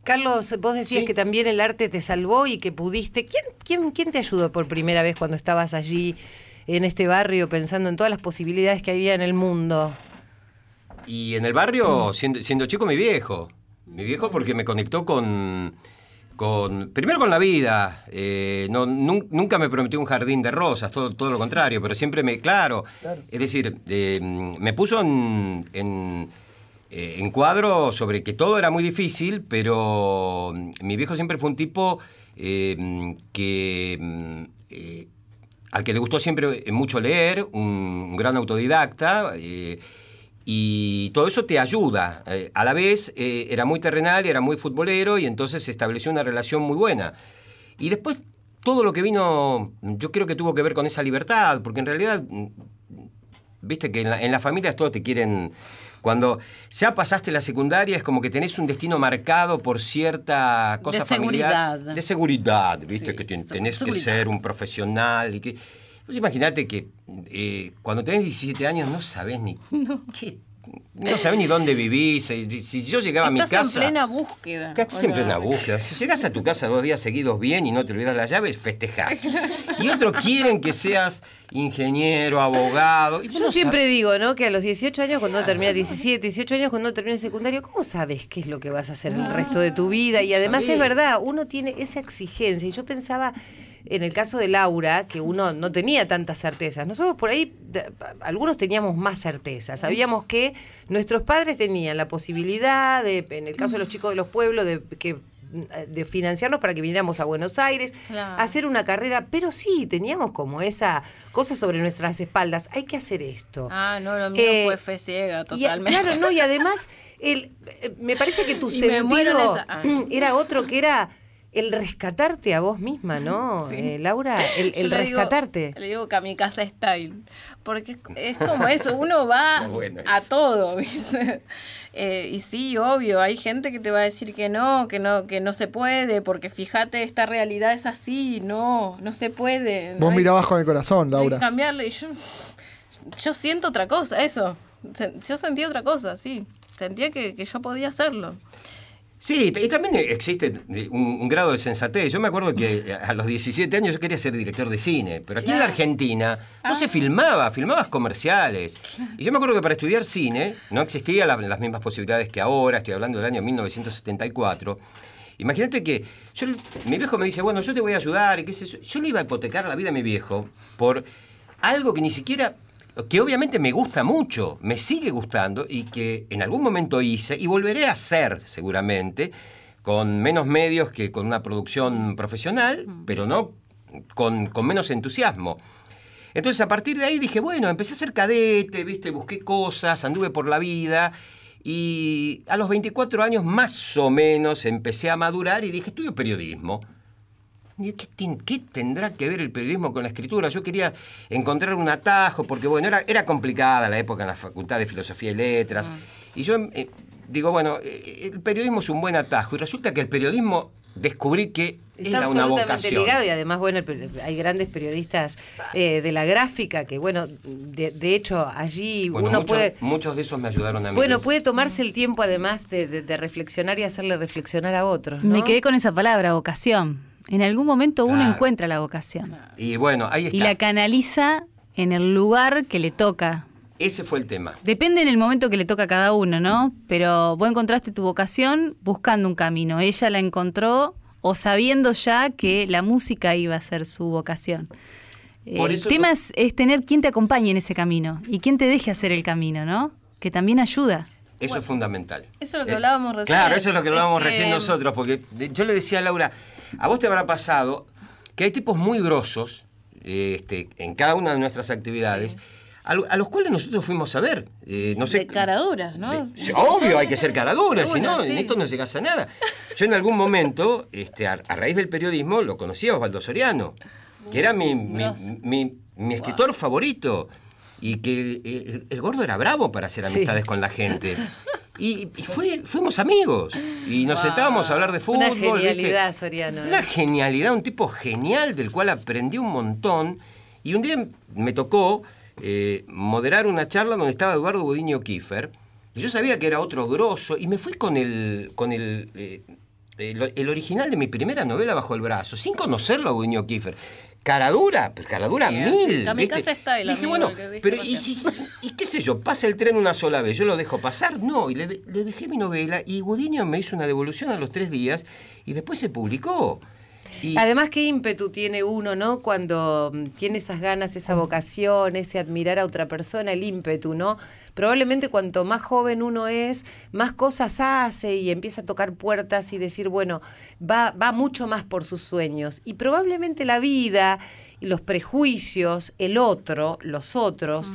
S2: Carlos, vos decías que también el arte te salvó y que pudiste. ¿Quién, quién, quién te ayudó por primera vez cuando estabas allí en este barrio pensando en todas las posibilidades que había en el mundo?
S6: Y en el barrio, siendo, siendo chico, mi viejo. Mi viejo porque me conectó con... Con, primero con la vida, eh, no, nun- nunca me prometió un jardín de rosas, todo, todo lo contrario, pero siempre me, claro, es decir, eh, me puso en, en, eh, en cuadro sobre que todo era muy difícil, pero mi viejo siempre fue un tipo eh, que al que le gustó siempre mucho leer, un, un gran autodidacta, y todo eso te ayuda. Eh, a la vez eh, era muy terrenal, era muy futbolero, y entonces se estableció una relación muy buena. Y después todo lo que vino, yo creo que tuvo que ver con esa libertad, porque en realidad, mm, viste que en, la- en las familias todos te quieren... Cuando ya pasaste la secundaria es como que tenés un destino marcado por cierta cosa
S5: De
S6: familiar.
S5: seguridad.
S6: De seguridad, viste,
S5: Sí,
S6: que tenés que ser un profesional y que... Pues imagínate que eh, cuando tenés 17 años no sabés ni qué- no sabés ni dónde vivís. eh, Si yo llegaba a mi
S5: Estás
S6: casa...
S5: en plena búsqueda.
S6: Acá estás en plena búsqueda. Si llegas a tu casa dos días seguidos bien y no te olvidas las llaves, festejás. Y otros quieren que seas ingeniero, abogado. Y
S2: Yo
S6: no
S2: siempre
S6: sabés-
S2: digo, ¿no? Que a los 18 años, cuando uno termina 17, 18 años, cuando uno termina el secundario, ¿cómo sabes qué es lo que vas a hacer el resto de tu vida? Y además es verdad, uno tiene esa exigencia. Y yo pensaba, en el caso de Laura, que uno no tenía tantas certezas. Nosotros por ahí, algunos teníamos más certezas. Sabíamos que nuestros padres tenían la posibilidad, de, en el caso de los chicos de los pueblos, de que de financiarnos para que viniéramos a Buenos Aires,
S5: Claro.
S2: a hacer una carrera, pero sí, teníamos como esa cosa sobre nuestras espaldas, hay que hacer esto.
S5: Ah, no, lo mío
S2: Eh,
S5: fue fe ciega,
S2: Y,
S5: totalmente.
S2: claro, no, y además, el, eh, me parece que tu
S5: Y
S2: sentido
S5: ah.
S2: era otro que era el rescatarte a vos misma, ¿no?
S5: Sí.
S2: Eh, Laura, el,
S5: Yo
S2: el
S5: le digo-
S2: rescatarte.
S5: le digo kamikaze style. Porque es, es como eso, uno va
S6: bueno
S5: a
S6: eso.
S5: todo, ¿viste? Eh, y sí, obvio, hay gente que te va a decir que no, que no, que no se puede, porque fíjate, esta realidad es así, no, no se puede. no
S4: Vos mirabas con el corazón,
S5: hay que
S4: Laura.
S5: cambiarle. Y yo, yo siento otra cosa, eso. Yo sentí otra cosa, sí. Sentía que, que yo podía hacerlo.
S6: Sí, y también existe un, un grado de sensatez. Yo me acuerdo que a los 17 años yo quería ser director de cine, pero aquí en la Argentina no se filmaba, filmabas comerciales. Y yo me acuerdo que para estudiar cine no existían la- las mismas posibilidades que ahora, estoy hablando del año 1974. Imagínate que yo, mi viejo me dice, bueno, yo te voy a ayudar, y qué sé yo. Yo le iba a hipotecar la vida a mi viejo por algo que ni siquiera, que obviamente me gusta mucho, me sigue gustando y que en algún momento hice y volveré a hacer seguramente, con menos medios que con una producción profesional, pero no con, con menos entusiasmo. Entonces a partir de ahí dije, bueno, empecé a ser cadete, viste, busqué cosas, anduve por la vida y a los 24 años más o menos empecé a madurar y dije, estudio periodismo. ¿Qué, tendrá que ver el periodismo con la escritura? Yo quería encontrar un atajo, porque bueno, era, era complicada la época en la Facultad de Filosofía y Letras. Y yo eh, digo, bueno, eh, el periodismo es un buen atajo. Y resulta que el periodismo descubrí que
S2: Está
S6: era una
S2: absolutamente
S6: vocación.
S2: ligado y además, bueno, hay grandes periodistas eh, de la gráfica que, bueno, de, de hecho, allí
S6: Bueno,
S2: uno
S6: muchos,
S2: puede...
S6: muchos de esos me ayudaron a mí.
S2: Bueno, puede tomarse el tiempo además de, de- de reflexionar y hacerle reflexionar a otros. ¿no?
S3: Me quedé con esa palabra, vocación. En algún momento uno
S6: Claro.
S3: encuentra la vocación
S6: Y bueno, ahí está.
S3: y la canaliza en el lugar que le toca.
S6: Ese fue el tema.
S3: Depende en el momento que le toca a cada uno, ¿no? Pero vos encontraste tu vocación buscando un camino. Ella la encontró o sabiendo ya que la música iba a ser su vocación.
S6: Por
S3: el tema
S6: yo-
S3: es, es tener quien te acompañe en ese camino y quien te deje hacer el camino, ¿no? Que también ayuda.
S6: Eso es fundamental.
S5: Eso es lo que hablábamos recién.
S6: Claro, eso es lo que hablábamos
S5: Es que-
S6: recién nosotros, porque yo le decía a Laura, a vos te habrá pasado que hay tipos muy grosos este, en cada una de nuestras actividades, a, lo- a los cuales nosotros fuimos a ver. Eh, no sé,
S5: De cara dura, ¿no?
S6: de- obvio, hay que ser cara dura,
S5: De
S6: si no, en esto no llegas a nada. Yo en algún momento, este, a, a raíz del periodismo, lo conocí a Osvaldo Soriano, que era mi, mi, mi- mi escritor favorito. Y que eh, el, el gordo era bravo para hacer
S2: Sí.
S6: amistades con la gente. Y, y fue, fuimos amigos. Y nos sentábamos a hablar de fútbol.
S2: Una
S6: ¿viste?
S2: genialidad, Soriano. ¿eh?
S6: Una genialidad, un tipo genial del cual aprendí un montón. Y un día me tocó eh, moderar una charla donde estaba Eduardo Gudiño Kiefer. Y yo sabía que era otro grosso. Y me fui con el, con el, eh, el, el original de mi primera novela bajo el brazo, sin conocerlo a Kiefer. Cara dura, pero cara dura mil.
S5: sí, kamikaze
S6: ¿viste?
S5: style,
S6: Y dije, bueno,
S5: el que
S6: pero ¿y, si, y qué sé yo? Pasa el tren una sola vez, yo lo dejo pasar. No, y le, le dejé mi novela y Gudiño me hizo una devolución a los tres días y después se publicó. Y,
S2: Además, qué ímpetu tiene uno, ¿no? Cuando mm, tiene esas ganas, esa vocación, ese admirar a otra persona, el ímpetu, ¿no? Probablemente cuanto más joven uno es, más cosas hace y empieza a tocar puertas y decir, bueno, va, va mucho más por sus sueños. Y probablemente la vida los prejuicios, el otro, los otros,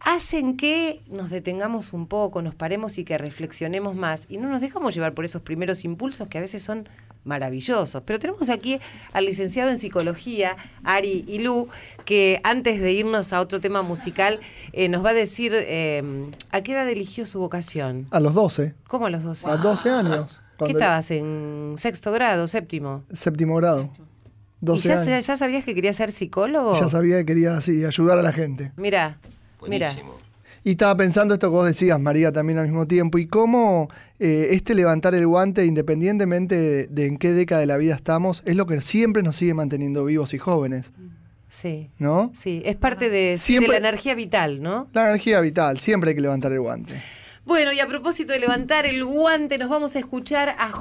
S2: hacen que nos detengamos un poco, nos paremos y que reflexionemos más y no nos dejamos llevar por esos primeros impulsos que a veces son maravillosos. Pero tenemos aquí al licenciado en psicología, Ari Ilú, que antes de irnos a otro tema musical, eh, nos va a decir eh, a qué edad eligió su vocación.
S4: A los 12,
S2: ¿Cómo a los 12?
S4: a 12 años.
S2: ¿Qué estabas? ¿En sexto grado, séptimo?
S4: Séptimo grado.
S2: ¿Y
S4: 12
S2: ya,
S4: años.
S2: sa- ya sabías que querías ser psicólogo?
S4: Ya sabía que quería así, ayudar a la gente.
S2: Mira, mira.
S4: Y estaba pensando esto que vos decías, María, también al mismo tiempo, y cómo eh, este levantar el guante, independientemente de, de en qué década de la vida estamos, es lo que siempre nos sigue manteniendo vivos y jóvenes,
S2: Sí.
S4: ¿no?
S2: Sí, es parte de,
S4: Siempre-
S2: de la energía vital, ¿no?
S4: La energía vital, siempre hay que levantar el guante.
S2: Bueno, y a propósito de levantar el guante, nos vamos a escuchar a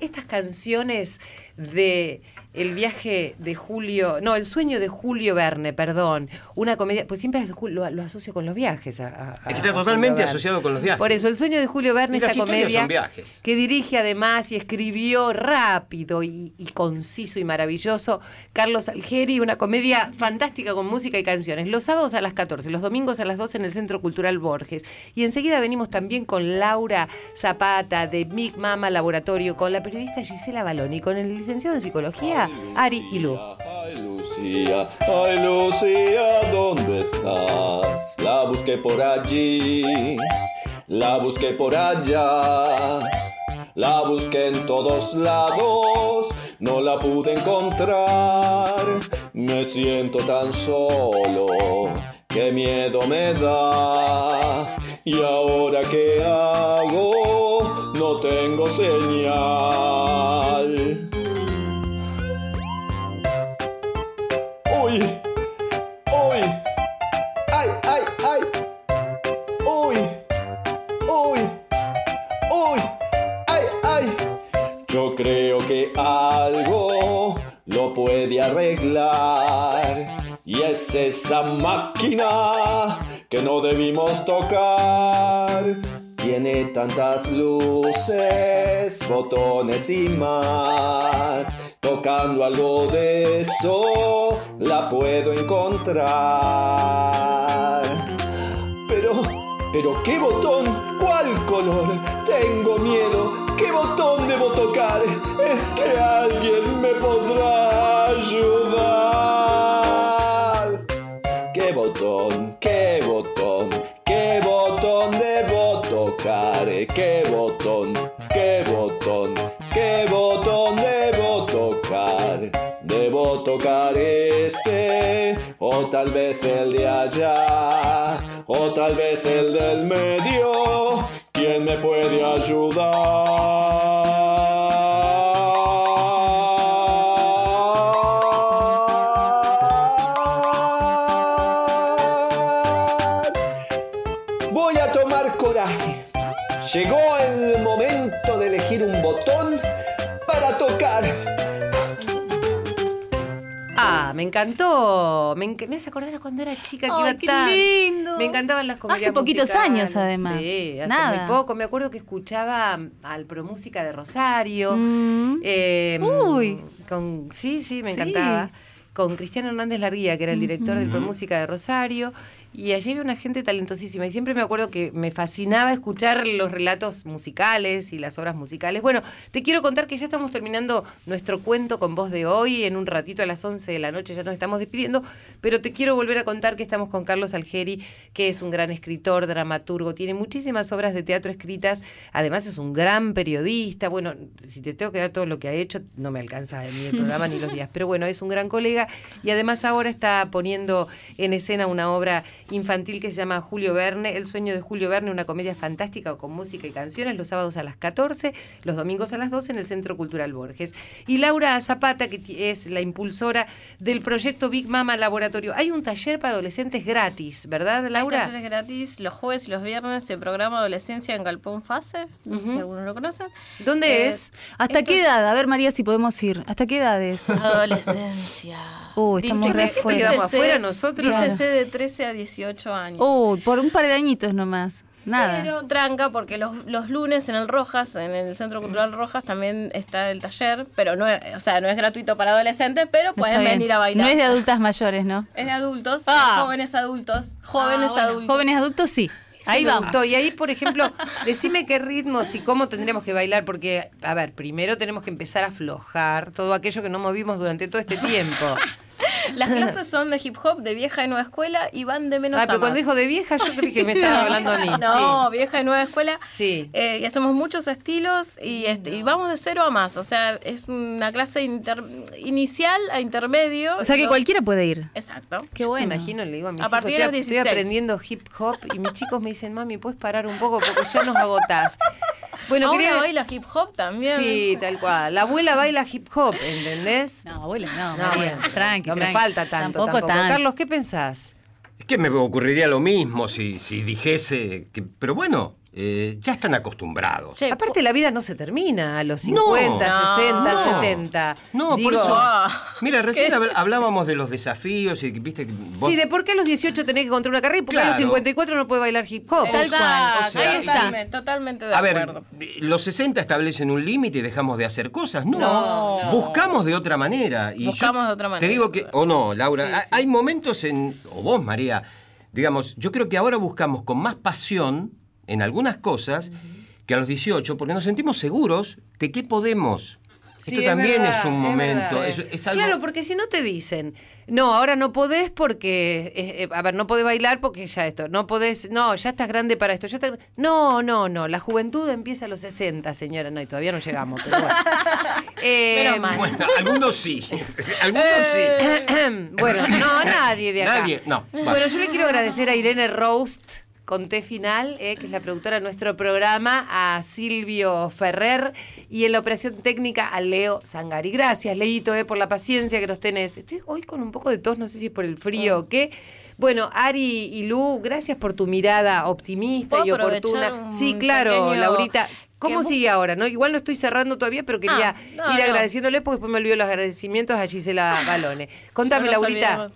S2: estas canciones de El viaje de Julio, no, El sueño de Julio Verne, perdón, una comedia, pues siempre lo, lo asocio con los viajes. a- a-
S6: Es que
S2: a
S6: está totalmente asociado con los viajes.
S2: Por eso, El sueño de Julio Verne,
S6: Y
S2: esta comedia
S6: son viajes.
S2: que dirige además y escribió rápido y, y conciso y maravilloso Carlos Algeri, una comedia fantástica con música y canciones. Los sábados a las 14, los domingos a las 12 en el Centro Cultural Borges. Y enseguida venimos también con Laura Zapata de Big Mama Laboratorio, con la periodista Gisela Baloni, con el licenciado en psicología Ari Ilú.
S11: Ay, Lucía, ay, Lucía, ¿dónde estás? La busqué por allí, la busqué por allá, la busqué en todos lados, no la pude encontrar. Me siento tan solo, qué miedo me da. ¿Y ahora qué hago? No tengo señal. Algo lo puede arreglar y es esa máquina que no debimos tocar. Tiene tantas luces, botones y más. Tocando algo de eso, la puedo encontrar. Pero, pero ¿qué botón? ¿Cuál color? Tengo miedo. ¿Qué botón debo tocar? Es que alguien me podrá ayudar. ¿Qué botón? ¿Qué botón? ¿Qué botón debo tocar? ¿Qué botón? ¿Qué botón? ¿Qué botón debo tocar? Debo tocar ese, o tal vez el de allá, o tal vez el del medio. ¿Quién me puede ayudar?
S2: Encantó. Me, enc- me hace acordar cuando era chica que
S3: Ay,
S2: iba
S3: qué
S2: tan.
S3: lindo.
S2: Me encantaban las comedias
S3: Hace poquitos
S2: musicales.
S3: años, además.
S2: Sí, hace
S3: Nada.
S2: muy poco. Me acuerdo que escuchaba al Promúsica de Rosario.
S3: Mm.
S2: eh,
S3: Uy.
S2: Con, sí, sí, me
S3: Sí.
S2: encantaba. Con Cristiano Hernández Larguía, que era el director del Promúsica de Rosario. Y allí había una gente talentosísima. Y siempre me acuerdo que me fascinaba escuchar los relatos musicales y las obras musicales. Bueno, te quiero contar que ya estamos terminando nuestro cuento con voz de hoy. En un ratito a las 11 de la noche ya nos estamos despidiendo. Pero te quiero volver a contar que estamos con Carlos Algeri, que es un gran escritor, dramaturgo. Tiene muchísimas obras de teatro escritas. Además es un gran periodista. Bueno, si te tengo que dar todo lo que ha hecho, no me alcanza ni el programa ni los días. Pero bueno, es un gran colega. Y además ahora está poniendo en escena una obra infantil que se llama Julio Verne, El sueño de Julio Verne, una comedia fantástica con música y canciones, los sábados a las 14, los domingos a las 12 en el Centro Cultural Borges. Y Laura Zapata, que es la impulsora del proyecto Big Mama Laboratorio. Hay un taller para adolescentes gratis, ¿verdad,
S5: Hay
S2: Laura?
S5: talleres gratis los jueves y los viernes el programa Adolescencia en Galpón Fase. No sé si algunos lo conocen.
S2: ¿Dónde
S5: Eh,
S2: es?
S3: ¿Hasta qué
S5: es
S3: edad? A ver, María, si podemos ir. ¿Hasta qué edades?
S5: Adolescencia.
S3: Uh, estamos
S5: Dice-
S3: re
S5: dice-
S3: afuera.
S2: quedamos afuera nosotros.
S5: dícese de 13 a 18 años.
S3: Uh, por un par de añitos nomás. Nada.
S5: Pero tranca, porque los, los lunes en el Rojas, en el Centro Cultural Rojas, también está el taller, pero no es, o sea, no es gratuito para adolescentes, pero
S3: Está
S5: pueden
S3: bien.
S5: venir a bailar.
S3: No es de adultas mayores, ¿no?
S5: Es de adultos,
S3: Ah.
S5: jóvenes adultos, jóvenes
S3: Ah, bueno.
S5: adultos.
S3: Jóvenes adultos, sí.
S2: Eso
S3: Ahí
S2: me
S3: vamos.
S2: gustó. Y ahí, por ejemplo, decime qué ritmos y cómo tendremos que bailar, porque, a ver, primero tenemos que empezar a aflojar todo aquello que no movimos durante todo este tiempo.
S5: Las clases son de hip hop, de vieja y nueva escuela, y van de menos
S2: Ah,
S5: a
S2: pero cuando dijo de vieja, yo creí que me estaba hablando a mí.
S5: No, vieja y nueva escuela.
S2: Sí.
S5: Eh, y hacemos muchos estilos y, este, y vamos de cero a más. O sea, es una clase inter- inicial a intermedio.
S3: O sea que
S5: Lo-
S3: cualquiera puede ir.
S5: Exacto.
S3: Qué
S2: Me
S3: bueno.
S2: imagino, le digo a mis
S5: A
S2: hijos,
S5: partir de
S2: estoy,
S5: los
S2: estoy
S5: 16.
S2: aprendiendo hip hop y mis chicos me dicen, mami, ¿puedes parar un poco? Porque ya nos agotás. Bueno,
S5: Ahora
S2: quería...
S5: baila hip hop también.
S2: Sí, tal cual. La abuela baila hip hop, ¿entendés?
S3: No, abuela, no,
S2: No,
S3: María.
S2: bueno,
S3: tranqui,
S2: no me falta tanto.
S3: Tampoco
S2: tampoco.
S3: tanto.
S2: Carlos, ¿qué pensás?
S6: Es que me ocurriría lo mismo si, si dijese que. Pero bueno, eh, ya están acostumbrados.
S5: Che,
S2: Aparte, la vida no se termina a los
S6: No,
S2: 50,
S5: no,
S2: 60,
S6: no.
S2: 70.
S6: No,
S2: Digo,
S6: por eso.
S5: Ah.
S6: Mira, recién hablábamos de los desafíos y viste que vos-
S2: Sí, de por qué a los 18 tenés que encontrar una carrera y por qué a los
S6: Claro.
S2: 54 no puede bailar hip hop.
S5: Exacto,
S6: O sea,
S5: ahí está,
S6: y-
S5: totalmente de
S6: A ver, los 60 establecen un límite y dejamos de hacer cosas. No,
S5: No, no.
S6: buscamos de otra manera. Y
S5: Buscamos de otra
S6: Te
S5: manera.
S6: digo que, o no, Laura,
S2: Sí,
S6: ha-
S2: sí.
S6: hay momentos en, o vos, María, digamos, yo creo que ahora buscamos con más pasión en algunas cosas que a los 18, porque nos sentimos seguros de que podemos.
S2: Sí,
S6: Esto también
S2: verdad,
S6: es un momento,
S2: verdad.
S6: es, es algo...
S2: Claro, porque si no te dicen, no, ahora no podés porque, eh, eh, a ver, no podés bailar porque ya esto, no podés, no, ya estás grande para esto, ya estás- no, no, no, la juventud empieza a los 60, señora, no, y todavía no llegamos, pero bueno. Eh,
S5: Menos mal.
S6: Bueno, algunos sí, algunos
S2: Eh,
S6: sí.
S2: bueno, no, nadie de acá.
S6: Nadie, no, va.
S2: Bueno, yo le quiero agradecer a Irene Roast con T final, eh, que es la productora de nuestro programa, a Silvio Ferrer y en la operación técnica a Leo Sangari. Gracias, Leito, eh, por la paciencia que nos tenés. Estoy hoy con un poco de tos, no sé si es por el frío o qué. Bueno, Ari y Lu, gracias por tu mirada optimista
S5: ¿Puedo
S2: y oportuna.
S5: un
S2: Sí, claro, Laurita. ¿Cómo sigue ahora? ¿No? Igual no estoy cerrando todavía, pero quería
S5: Ah, no,
S2: ir agradeciéndole porque después me olvido los agradecimientos a Gisela Balone. Contame,
S5: No
S2: Laurita.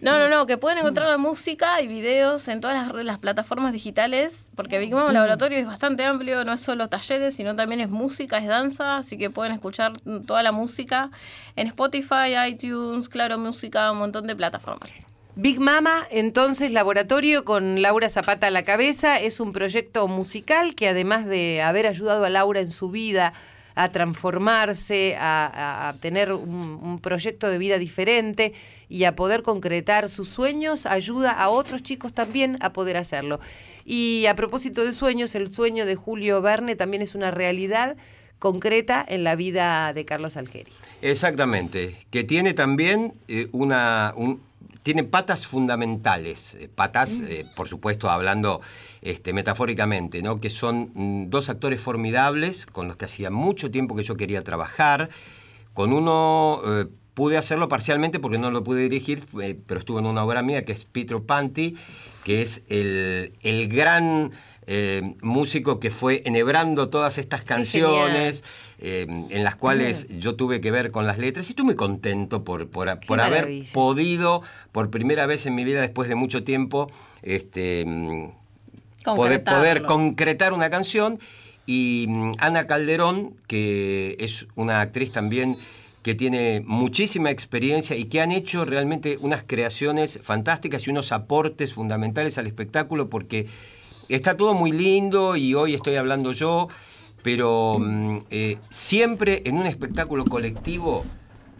S5: No, no, no, que pueden encontrar la música y videos en todas las, plataformas digitales, porque Big
S2: Mm.
S5: Mama Laboratorio es bastante amplio, no es solo talleres, sino también es música, es danza, así que pueden escuchar toda la música en Spotify, iTunes, Claro Música, un montón de plataformas.
S2: Big Mama, entonces, laboratorio con Laura Zapata a la cabeza, es un proyecto musical que además de haber ayudado a Laura en su vida a transformarse, a, tener un, proyecto de vida diferente y a poder concretar sus sueños, ayuda a otros chicos también a poder hacerlo. Y a propósito de sueños, el sueño de Julio Verne también es una realidad concreta en la vida de Carlos Algeri.
S6: Exactamente, que tiene también eh, una... un- tiene patas fundamentales, eh, patas, eh, por supuesto, hablando este, metafóricamente, ¿no? que son mm, dos actores formidables con los que hacía mucho tiempo que yo quería trabajar. Con uno eh, pude hacerlo parcialmente porque no lo pude dirigir, eh, pero estuvo en una obra mía que es Pietro Panti, que es el, el gran músico que fue enhebrando todas estas canciones eh, en las cuales yo tuve que ver con las letras y estoy muy contento por, por, por haber podido, por primera vez en mi vida después de mucho tiempo, este, mm, poder, poder concretar una canción. Y mm, Ana Calderón, que es una actriz también que tiene muchísima experiencia y que han hecho realmente unas creaciones fantásticas y unos aportes fundamentales al espectáculo porque está todo muy lindo y hoy estoy hablando yo, pero mm, eh, siempre en un espectáculo colectivo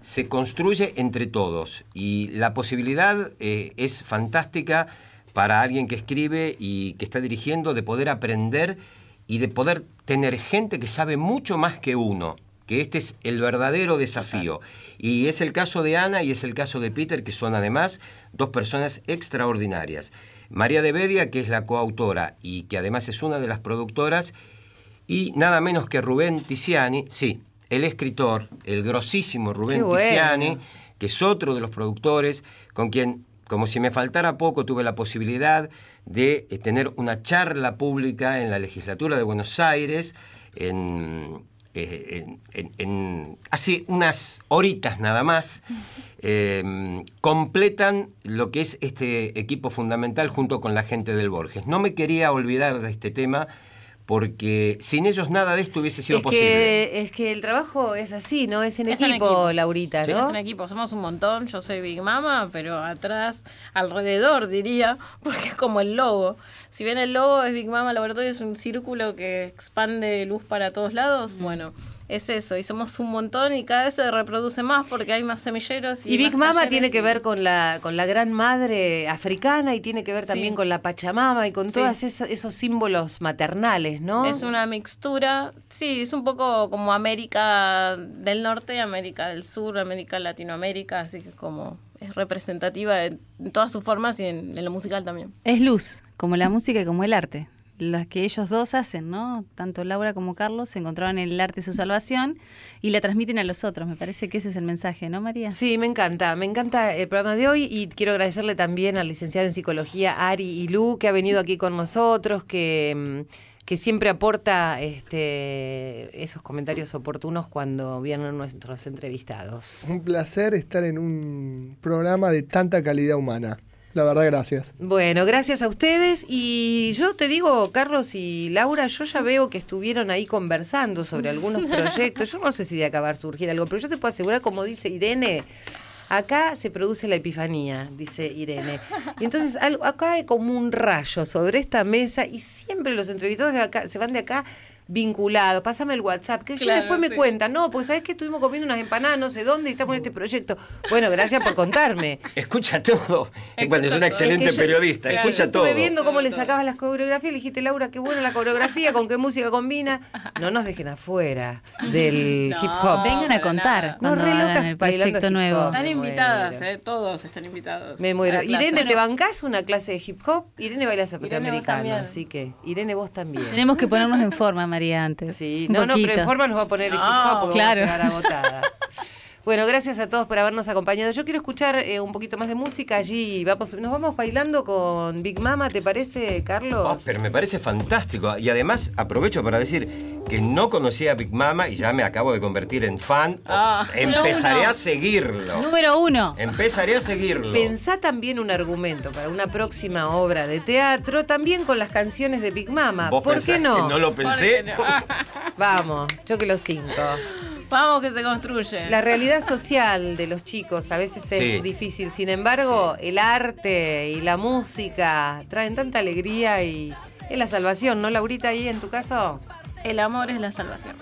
S6: se construye entre todos y la posibilidad eh, es fantástica para alguien que escribe y que está dirigiendo de poder aprender y de poder tener gente que sabe mucho más que uno, que este es el verdadero desafío. Y es el caso de Ana y es el caso de Peter, que son además dos personas extraordinarias. María de Bedia, que es la coautora y que además es una de las productoras, y nada menos que Rubén Tiziani, sí, el escritor, el grosísimo Rubén
S2: bueno.
S6: Tiziani, que es otro de los productores, con quien, como si me faltara poco, tuve la posibilidad de eh, tener una charla pública en la legislatura de Buenos Aires, en, eh, en- en- en- hace unas horitas nada más, eh, completan lo que es este equipo fundamental junto con la gente del Borges. No me quería olvidar de este tema porque sin ellos nada de esto hubiese sido
S2: Es
S6: posible.
S2: que, es que el trabajo es así, ¿no? Es en
S5: Es en
S2: equipo. Laurita,
S5: es un equipo, somos un montón. Yo soy Big Mama, pero atrás, alrededor diría, porque es como el logo. Si bien el logo es Big Mama Laboratorio, es un círculo que expande luz para todos lados, bueno, es eso. Y somos un montón y cada vez se reproduce más porque hay más semilleros. Y,
S2: Y Big Mama tiene que ver con la, con la gran madre africana y tiene que ver también
S5: Sí.
S2: con la Pachamama y con
S5: Sí.
S2: todos esos símbolos maternales, ¿no?
S5: Es una mixtura, sí, es un poco como América del Norte, América del Sur, América Latinoamérica, así que como es representativa en, en todas sus formas y en, en lo musical también.
S3: Es luz, como la música y como el arte. Las que ellos dos hacen, ¿no? Tanto Laura como Carlos se encontraban en el arte su salvación y la transmiten a los otros. Me parece que ese es el mensaje, ¿no, María?
S2: Sí, me encanta, me encanta el programa de hoy y quiero agradecerle también al licenciado en psicología Ari y Lu que ha venido aquí con nosotros, que, mm, que siempre aporta este, esos comentarios oportunos cuando vienen nuestros entrevistados.
S4: Un placer estar en un programa de tanta calidad humana. La verdad, gracias.
S2: Bueno, gracias a ustedes. Y yo te digo, Carlos y Laura, yo ya veo que estuvieron ahí conversando sobre algunos proyectos. Yo no sé si de acá va a surgir algo, pero yo te puedo asegurar, como dice Irene, acá se produce la epifanía, dice Irene. Y entonces algo, acá hay como un rayo sobre esta mesa y siempre los entrevistados de acá se van de acá vinculados. Pásame el WhatsApp, que yo
S5: Claro,
S2: después me cuentan, no, pues sabes que estuvimos comiendo unas empanadas, no sé dónde, y estamos en este proyecto. Bueno, gracias por contarme.
S6: Escucha todo. Bueno, es una excelente
S2: Es que yo-
S6: periodista,
S2: Claro,
S6: escucha
S2: yo
S6: todo.
S2: Estuve viendo cómo le sacabas las coreografías, le dijiste, Laura, qué buena la coreografía, con qué música combina. No nos dejen afuera del
S5: No,
S2: hip hop.
S3: Vengan a contar cuando
S2: No, re
S3: hagan el proyecto nuevo.
S5: Están invitadas, eh, todos están invitados.
S2: Me muero. Irene, ¿te bancás una clase de hip hop? Irene baila zapato americano, así que Irene, vos también.
S3: Tenemos que ponernos en forma, María, antes.
S2: Sí,
S3: Un
S2: no, no, pero en forma nos va a poner el hip
S5: No,
S2: hop porque
S3: claro.
S2: vamos a llegar agotada. Bueno, gracias a todos por habernos acompañado. Yo quiero escuchar eh, un poquito más de música allí. Vamos, nos vamos bailando con Big Mama, ¿te parece, Carlos?
S6: Oh, pero me parece fantástico. Y además aprovecho para decir que no conocía a Big Mama y ya me acabo de convertir en fan.
S5: Ah,
S6: Empezaré
S3: uno.
S6: a seguirlo.
S3: Número uno.
S6: Empezaré a seguirlo.
S2: Pensá también un argumento para una próxima obra de teatro, también con las canciones de Big Mama.
S6: ¿Vos
S2: ¿Por qué no?
S6: que no lo pensé?
S2: Vamos, yo que los cinco.
S5: Vamos que se construye.
S2: La realidad social de los chicos a veces es
S6: Sí.
S2: difícil. Sin embargo, el arte y la música traen tanta alegría y es la salvación, ¿no, Laurita, ahí en tu caso?
S5: El amor es la salvación.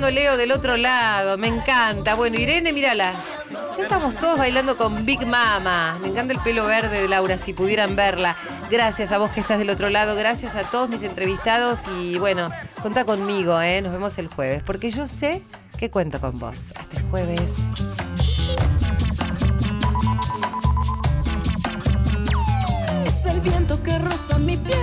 S2: Leo del otro lado, me encanta. Bueno, Irene, mírala. Ya estamos todos bailando con Big Mama. Me encanta el pelo verde de Laura, si pudieran verla. Gracias a vos que estás del otro lado, gracias a todos mis entrevistados y bueno, contá conmigo, ¿eh? nos vemos el jueves, porque yo sé que cuento con vos. Hasta el jueves.
S7: Es el viento que roza mi piel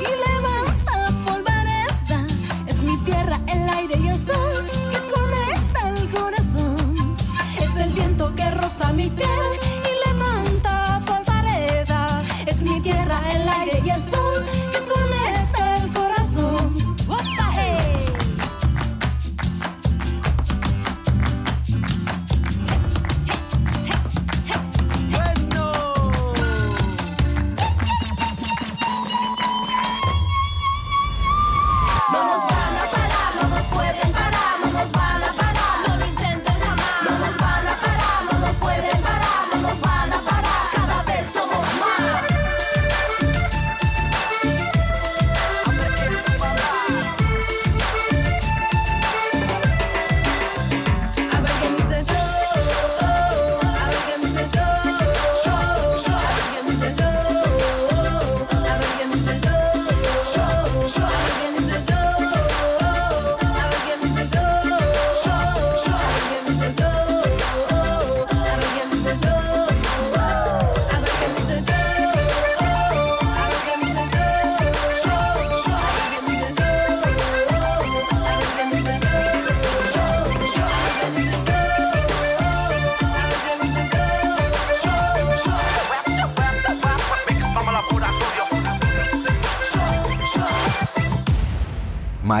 S7: y
S10: levanta polvareda.
S9: Es mi tierra aire y el sol que conecta el corazón. Es el viento que roza mi piel.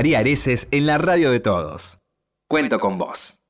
S10: María en la radio de todos. Cuento con vos.